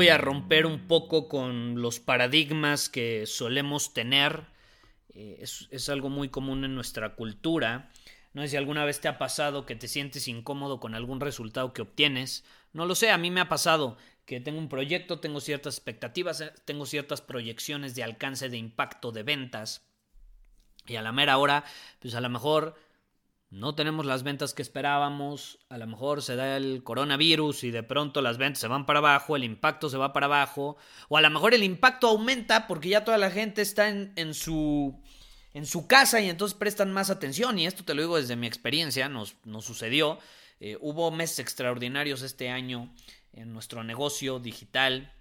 Voy a romper un poco con los paradigmas que solemos tener. Eh, es, es, algo muy común en nuestra cultura. No sé si alguna vez te ha pasado que te sientes incómodo con algún resultado que obtienes. No lo sé, a mí me ha pasado que tengo un proyecto, tengo ciertas expectativas, eh, tengo ciertas proyecciones de alcance de impacto de ventas. Y a la mera hora, pues a lo mejor no tenemos las ventas que esperábamos, a lo mejor se da el coronavirus y de pronto las ventas se van para abajo, el impacto se va para abajo, o a lo mejor el impacto aumenta porque ya toda la gente está en, en su en su casa y entonces prestan más atención y esto te lo digo desde mi experiencia, nos, sucedió, eh, hubo meses extraordinarios este año en nuestro negocio digital,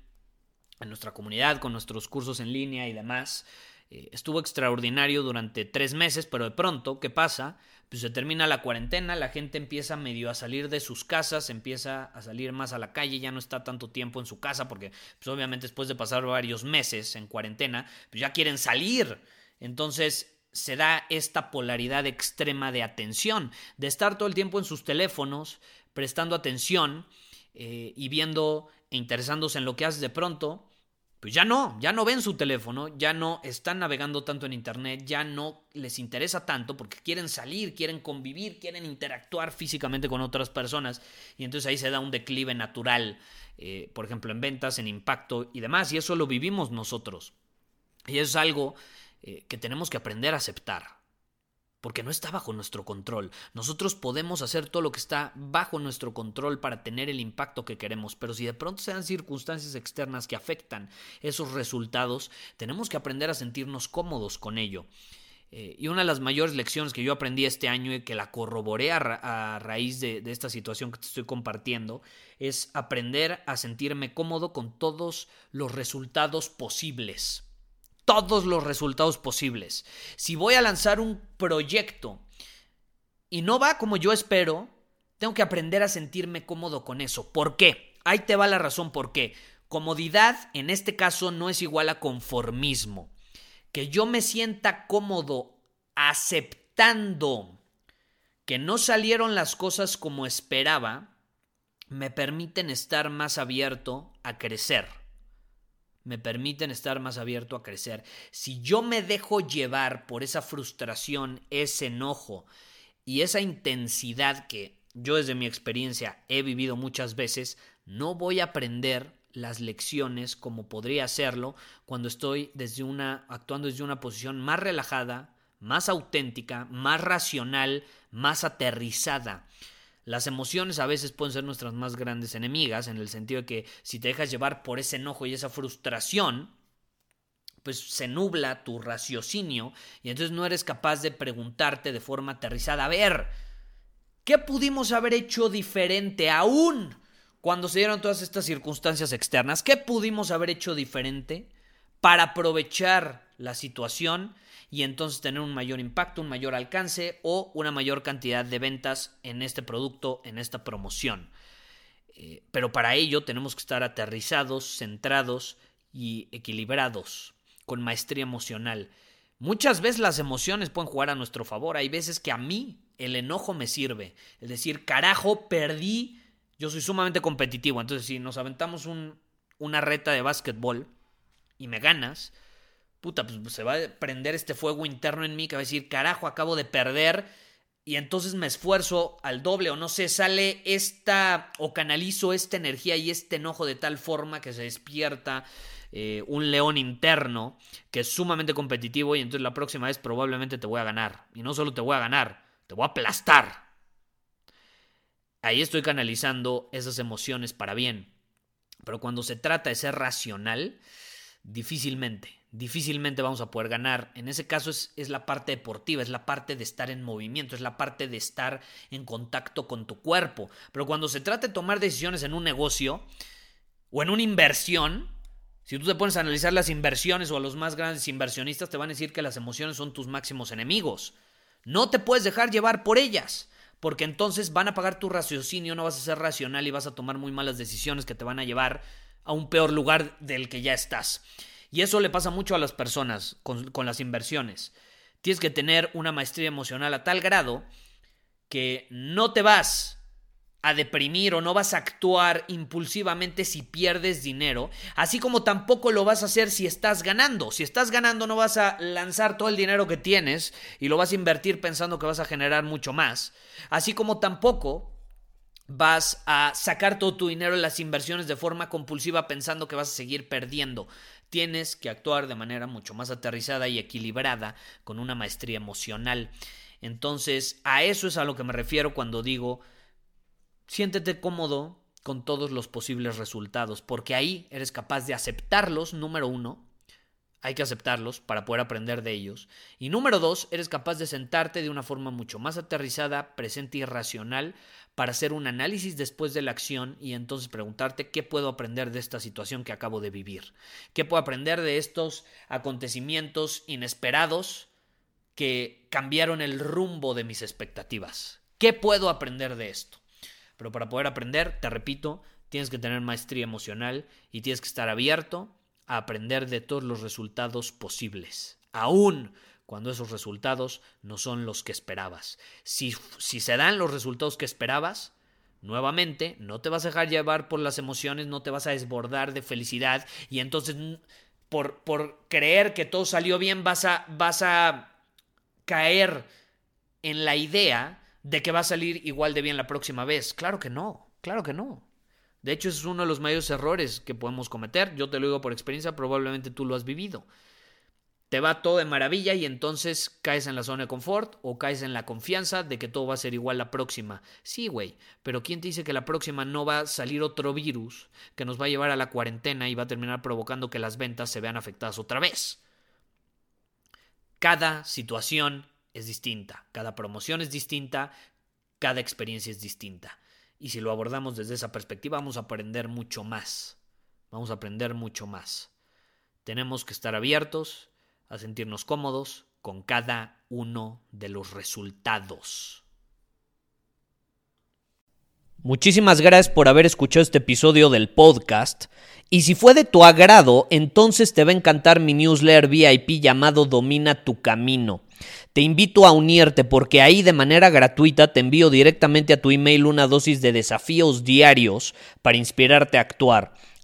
en nuestra comunidad, con nuestros cursos en línea y demás. Eh, estuvo extraordinario durante tres meses, pero de pronto, ¿qué pasa? Pues se termina la cuarentena, la gente empieza medio a salir de sus casas, empieza a salir más a la calle, ya no está tanto tiempo en su casa, porque pues obviamente después de pasar varios meses en cuarentena, pues ya quieren salir. Entonces se da esta polaridad extrema de atención, de estar todo el tiempo en sus teléfonos, prestando atención eh, y viendo e interesándose en lo que haces de pronto, pues ya no, ya no ven su teléfono, ya no están navegando tanto en Internet, ya no les interesa tanto porque quieren salir, quieren convivir, quieren interactuar físicamente con otras personas y entonces ahí se da un declive natural, eh, por ejemplo, en ventas, en impacto y demás, y eso lo vivimos nosotros. Y es algo eh, que tenemos que aprender a aceptar porque no está bajo nuestro control. Nosotros podemos hacer todo lo que está bajo nuestro control para tener el impacto que queremos, pero si de pronto se dan circunstancias externas que afectan esos resultados, tenemos que aprender a sentirnos cómodos con ello. Eh, y una de las mayores lecciones que yo aprendí este año y que la corroboré a, raíz de, de esta situación que te estoy compartiendo es aprender a sentirme cómodo con todos los resultados posibles todos los resultados posibles. Si voy a lanzar un proyecto y no va como yo espero, tengo que aprender a sentirme cómodo con eso. ¿Por qué? Ahí te va la razón por qué. Comodidad en este caso no es igual a conformismo. Que yo me sienta cómodo aceptando que no salieron las cosas como esperaba, me permiten estar más abierto a crecer me permiten estar más abierto a crecer. Si yo me dejo llevar por esa frustración, ese enojo y esa intensidad que yo desde mi experiencia he vivido muchas veces, no voy a aprender las lecciones como podría hacerlo cuando estoy desde una actuando desde una posición más relajada, más auténtica, más racional, más aterrizada. Las emociones a veces pueden ser nuestras más grandes enemigas, en el sentido de que si te dejas llevar por ese enojo y esa frustración, pues se nubla tu raciocinio y entonces no eres capaz de preguntarte de forma aterrizada, a ver, ¿qué pudimos haber hecho diferente aún cuando se dieron todas estas circunstancias externas? ¿Qué pudimos haber hecho diferente para aprovechar la situación y entonces tener un mayor impacto, un mayor alcance o una mayor cantidad de ventas en este producto, en esta promoción. Eh, pero para ello tenemos que estar aterrizados, centrados y equilibrados, con maestría emocional. Muchas veces las emociones pueden jugar a nuestro favor. Hay veces que a mí el enojo me sirve. Es decir, carajo, perdí. Yo soy sumamente competitivo. Entonces, si nos aventamos un, una reta de básquetbol y me ganas, puta, pues se va a prender este fuego interno en mí que va a decir, carajo, acabo de perder y entonces me esfuerzo al doble o no sé, sale esta o canalizo esta energía y este enojo de tal forma que se despierta eh, un león interno que es sumamente competitivo y entonces la próxima vez probablemente te voy a ganar. Y no solo te voy a ganar, te voy a aplastar. Ahí estoy canalizando esas emociones para bien. Pero cuando se trata de ser racional, difícilmente, difícilmente vamos a poder ganar. En ese caso es, es, la parte deportiva, es la parte de estar en movimiento, es la parte de estar en contacto con tu cuerpo. Pero cuando se trata de tomar decisiones en un negocio o en una inversión, si tú te pones a analizar las inversiones o a los más grandes inversionistas, te van a decir que las emociones son tus máximos enemigos. No te puedes dejar llevar por ellas, porque entonces van a pagar tu raciocinio, no vas a ser racional y vas a tomar muy malas decisiones que te van a llevar a un peor lugar del que ya estás. Y eso le pasa mucho a las personas con, las inversiones. Tienes que tener una maestría emocional a tal grado que no te vas a deprimir o no vas a actuar impulsivamente si pierdes dinero, así como tampoco lo vas a hacer si estás ganando. Si estás ganando no vas a lanzar todo el dinero que tienes y lo vas a invertir pensando que vas a generar mucho más, así como tampoco vas a sacar todo tu dinero en las inversiones de forma compulsiva pensando que vas a seguir perdiendo. Tienes que actuar de manera mucho más aterrizada y equilibrada con una maestría emocional. Entonces, a eso es a lo que me refiero cuando digo siéntete cómodo con todos los posibles resultados, porque ahí eres capaz de aceptarlos, número uno, hay que aceptarlos para poder aprender de ellos. Y número dos, eres capaz de sentarte de una forma mucho más aterrizada, presente y racional para hacer un análisis después de la acción y entonces preguntarte qué puedo aprender de esta situación que acabo de vivir. ¿Qué puedo aprender de estos acontecimientos inesperados que cambiaron el rumbo de mis expectativas? ¿Qué puedo aprender de esto? Pero para poder aprender, te repito, tienes que tener maestría emocional y tienes que estar abierto a aprender de todos los resultados posibles, aún cuando esos resultados no son los que esperabas. Si, si se dan los resultados que esperabas, nuevamente no te vas a dejar llevar por las emociones, no te vas a desbordar de felicidad y entonces por, por creer que todo salió bien vas a, vas a caer en la idea de que va a salir igual de bien la próxima vez. Claro que no, claro que no. De hecho, ese es uno de los mayores errores que podemos cometer. Yo te lo digo por experiencia, probablemente tú lo has vivido. Te va todo de maravilla y entonces caes en la zona de confort o caes en la confianza de que todo va a ser igual la próxima. Sí, güey, pero ¿quién te dice que la próxima no va a salir otro virus que nos va a llevar a la cuarentena y va a terminar provocando que las ventas se vean afectadas otra vez? Cada situación es distinta, cada promoción es distinta, cada experiencia es distinta. Y si lo abordamos desde esa perspectiva, vamos a aprender mucho más. Vamos a aprender mucho más. Tenemos que estar abiertos a sentirnos cómodos con cada uno de los resultados. Muchísimas gracias por haber escuchado este episodio del podcast. Y si fue de tu agrado, entonces te va a encantar mi newsletter VIP llamado Domina tu Camino. Te invito a unirte porque ahí de manera gratuita te envío directamente a tu email una dosis de desafíos diarios para inspirarte a actuar.